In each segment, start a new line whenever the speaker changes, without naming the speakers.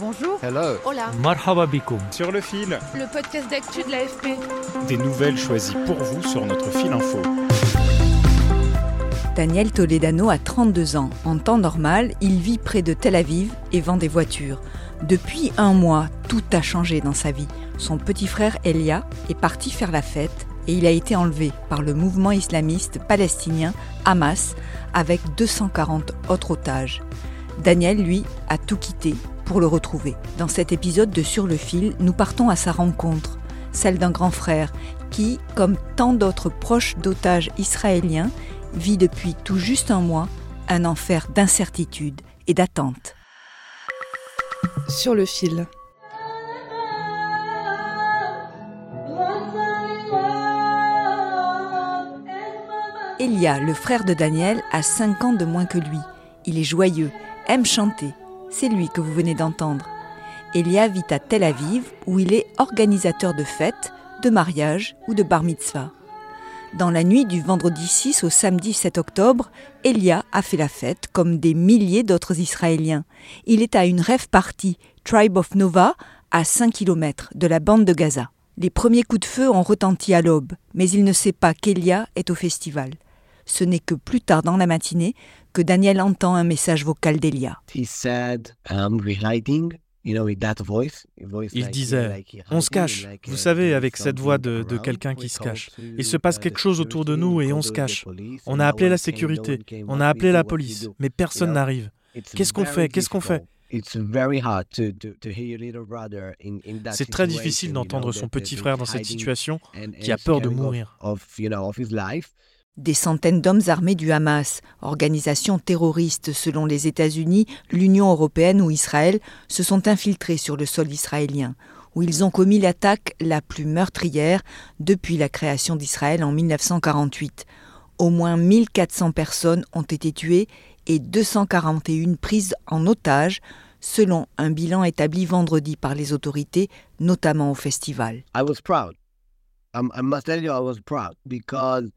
Bonjour.
Hello.
Hola.
Marhaba bikoum.
Sur le fil,
Le podcast d'actu de l'AFP.
des nouvelles choisies pour vous sur notre fil info.
Daniel Toledano a 32 ans. En temps normal, il vit près de Tel Aviv et vend des voitures. Depuis un mois, tout a changé dans sa vie. Son petit frère Elia est parti faire la fête et il a été enlevé par le mouvement islamiste palestinien Hamas avec 240 autres otages. Daniel, lui, a tout quitté pour le retrouver. Dans cet épisode de Sur le fil, nous partons à sa rencontre, celle d'un grand frère qui, comme tant d'autres proches d'otages israéliens, vit depuis tout juste un mois un enfer d'incertitude et d'attente.
Sur le fil.
Elia, le frère de Daniel, a 5 ans de moins que lui. Il est joyeux, aime chanter. C'est lui que vous venez d'entendre. Elia vit à Tel Aviv où il est organisateur de fêtes, de mariages ou de bar mitzvah. Dans la nuit du vendredi 6 au samedi 7 octobre, Elia a fait la fête comme des milliers d'autres Israéliens. Il est à une rêve party, Tribe of Nova, à 5 km de la bande de Gaza. Les premiers coups de feu ont retenti à l'aube, mais il ne sait pas qu'Elia est au festival. Ce n'est que plus tard dans la matinée que Daniel entend un message vocal d'Elia.
He said, I'm reciting, you know, with that voice. a voice
Il disait, On se cache, vous
uh,
savez, avec cette voix de, quelqu'un qui se cache. Il se passe quelque chose autour de nous et on se cache. On a appelé la sécurité, on a appelé la police, mais personne n'arrive.
It's
Qu'est-ce qu'on
very
fait? Qu'est-ce qu'on fait?
Difficult. It's very hard to, to, to hear your little brother in, in that
C'est très
situation,
difficile d'entendre son petit frère dans cette situation qui a peur de mourir.
Des centaines d'hommes armés du Hamas, organisation terroriste selon les États-Unis, l'Union européenne ou Israël, se sont infiltrés sur le sol israélien, où ils ont commis l'attaque la plus meurtrière depuis la création d'Israël en 1948. Au moins 1400 personnes ont été tuées et 241 prises en otage, selon un bilan établi vendredi par les autorités, notamment au festival.
I was proud. I must tell you, I was proud because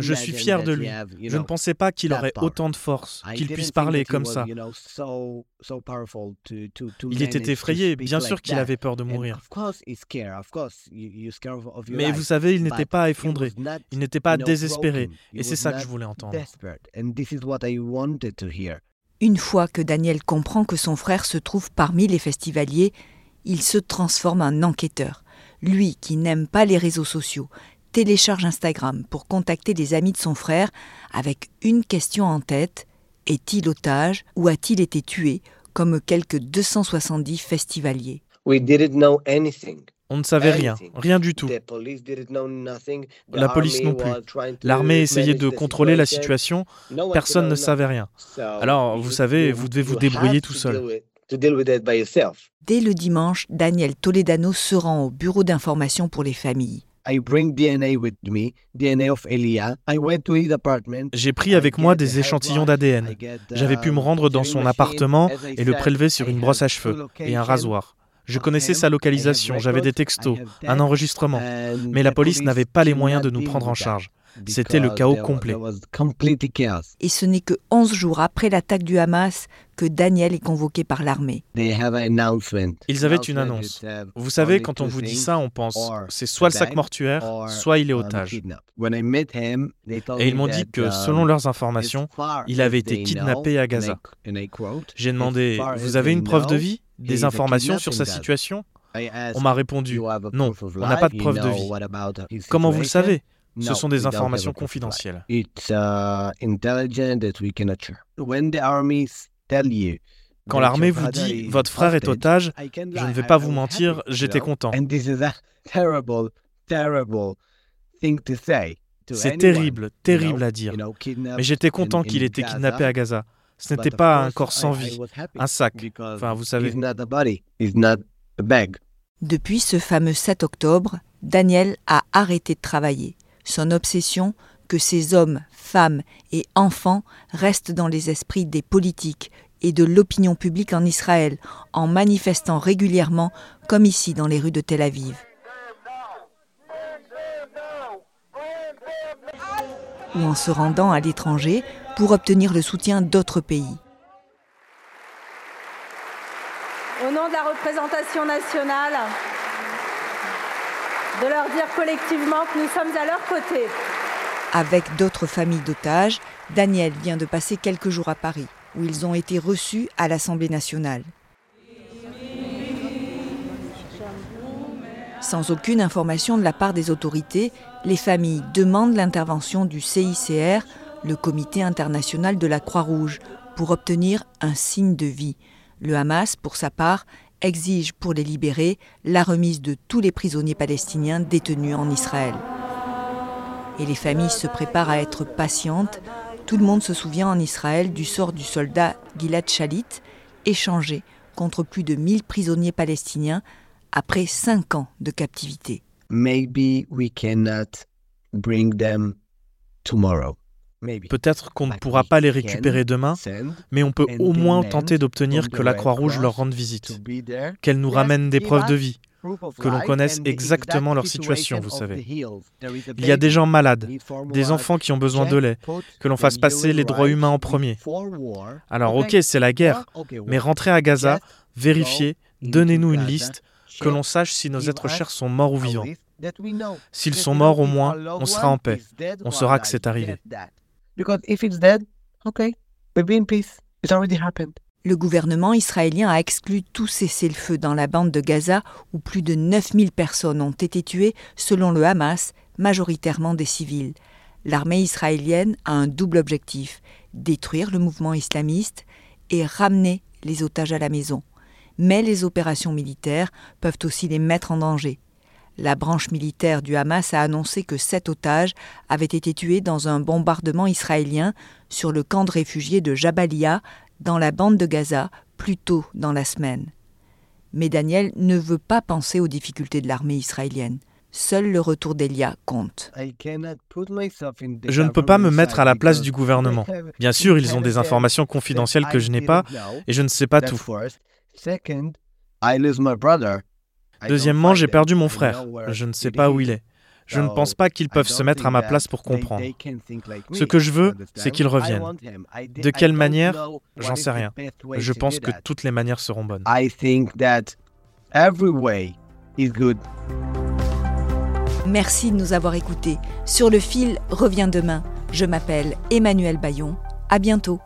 Je suis fier de
he
lui. Je ne pensais pas qu'il
that
aurait autant de force, qu'il puisse parler comme ça.
you know, so- so powerful to- to- to
Il était effrayé, bien sûr qu'il avait peur de mourir.
of course he's scared. Of course you- you're scared of- of your
Mais vous savez, il n'était
But
pas effondré, il n'était pas
you know,
désespéré, et c'est ça que je voulais entendre.
desperate. And this is what I wanted to hear.
Une fois que Daniel comprend que son frère se trouve parmi les festivaliers, il se transforme en enquêteur. Lui qui n'aime pas les réseaux sociaux, télécharge Instagram pour contacter les amis de son frère avec une question en tête est-il otage ou a-t-il été tué comme quelques 270 festivaliers?
We didn't know anything.
On ne savait rien, rien du tout. La police non plus. L'armée essayait de contrôler la
situation.
personne ne savait rien. Alors, vous savez, vous devez vous débrouiller tout
to
seul.
Dès le dimanche, Daniel Toledano se rend au bureau d'information pour les familles.
I bring DNA with me, DNA of Elia. I went to his apartment.
J'ai pris avec moi des échantillons d'ADN.
The
J'avais pu me rendre dans son appartement et le prélever sur une brosse à cheveux et un rasoir. Je connaissais sa localisation, j'avais des textos, un enregistrement. Mais la police n'avait pas les moyens de nous prendre en charge. C'était le chaos complet.
Et ce n'est que 11 jours après l'attaque du Hamas que Daniel est convoqué par l'armée.
Ils avaient une annonce.
uh,
Vous savez, quand on vous dit ça, on pense c'est soit le sac mortuaire,
or,
soit il est
uh,
otage.
kidnapped. When I met him, they told
Et ils m'ont dit
that,
que,
um,
selon leurs informations, il avait été kidnappé à Gaza. J'ai demandé Vous avez une preuve de vie Des informations sur sa situation On m'a répondu
"You have a
Non,
proof of
on n'a pas de
life?
preuve de vie.
what about his
Comment vous le
situation?"
savez Ce sont des informations confidentielles.
It's intelligent that we cannot share. When the armies tell you
Quand l'armée vous dit Votre frère est otage, je ne vais pas vous mentir, j'étais content.
And this is a terrible, terrible thing to say to
C'est terrible, terrible à dire. Mais j'étais content qu'il ait été kidnappé à Gaza. Ce
but
n'était pas un corps sans vie,
was happy
un sac. Enfin, vous savez.
He's not a body. He's not a bag.
Depuis ce fameux 7 octobre, Daniel a arrêté de travailler. Son obsession, que ces hommes, femmes et enfants restent dans les esprits des politiques et de l'opinion publique en Israël, en manifestant régulièrement, comme ici dans les rues de Tel Aviv. Ou en se rendant à l'étranger pour obtenir le soutien d'autres pays.
au nom de la représentation nationale, de leur dire collectivement que nous sommes à leur côté.
Avec d'autres familles d'otages, Daniel vient de passer quelques jours à Paris, où ils ont été reçus à l'Assemblée nationale. Sans aucune information de la part des autorités, les familles demandent l'intervention du CICR, le Comité international de la Croix-Rouge, pour obtenir un signe de vie. Le Hamas, pour sa part, exige pour les libérer la remise de tous les prisonniers palestiniens détenus en Israël. Et les familles se préparent à être patientes. Tout le monde se souvient en Israël du sort du soldat Gilad Shalit, échangé contre plus de 1000 prisonniers palestiniens après cinq ans de captivité.
Maybe we cannot bring them tomorrow.
Peut-être qu'on ne pourra pas les récupérer demain, mais on peut au moins tenter d'obtenir que la Croix-Rouge leur rende visite, qu'elle nous ramène des preuves de vie, que l'on connaisse exactement
exact
leur situation, vous savez. Il y a des gens malades, des enfants qui ont besoin de lait, que l'on fasse passer les droits humains en premier. Alors ok, c'est la guerre, mais rentrez à Gaza, vérifiez, donnez-nous une liste, que l'on sache si nos êtres chers sont morts ou vivants. S'ils sont morts au moins, on sera en paix. On saura que c'est arrivé.
Because if it's dead, okay, we'll be in peace. Already happened.
Le gouvernement israélien a exclu tout cessez-le-feu dans la bande de Gaza où plus de 9000 personnes ont été tuées selon le Hamas, majoritairement des civils. L'armée israélienne a un double objectif, détruire le mouvement islamiste et ramener les otages à la maison. Mais les opérations militaires peuvent aussi les mettre en danger. La branche militaire du Hamas a annoncé que sept otages avaient été tués dans un bombardement israélien sur le camp de réfugiés de Jabalia, dans la bande de Gaza, plus tôt dans la semaine. Mais Daniel ne veut pas penser aux difficultés de l'armée israélienne. Seul le retour d'Elia compte.
I cannot put myself in the
Je ne peux pas me mettre à la place du gouvernement. Bien sûr,
they
ils ont
have
des informations confidentielles que je n'ai pas et je ne sais pas tout. Deuxièmement, j'ai perdu mon frère. Je ne sais pas où il est. Je ne pense pas qu'ils peuvent se mettre à ma place pour comprendre. Ce que je veux, c'est qu'ils reviennent. De quelle manière J'en sais rien. Je pense que toutes les manières seront bonnes.
Merci de nous avoir écoutés. Sur le fil revient demain. Je m'appelle Emmanuel Bayon. À bientôt.